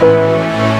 Música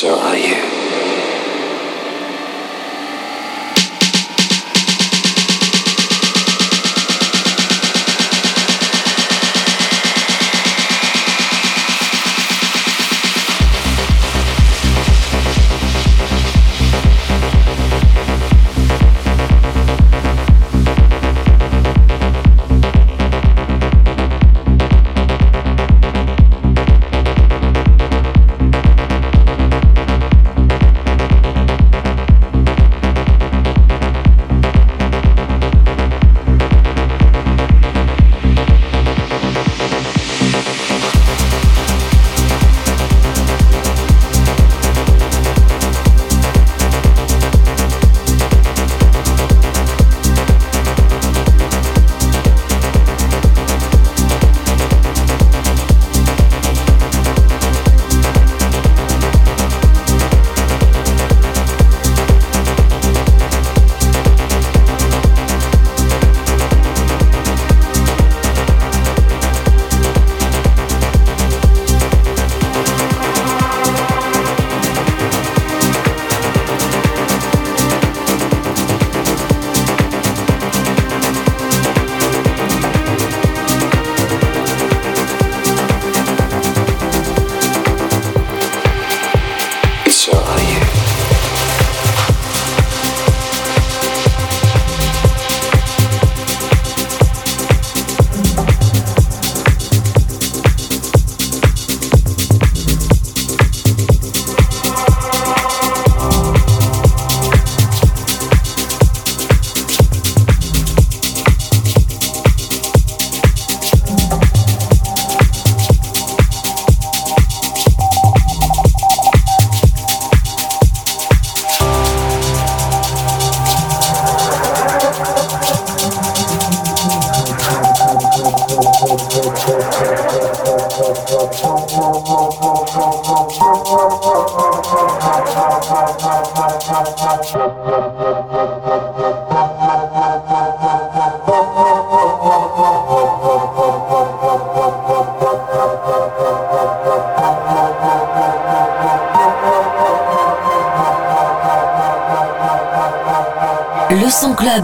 Thank you.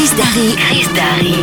Chris Darry. Chris Darry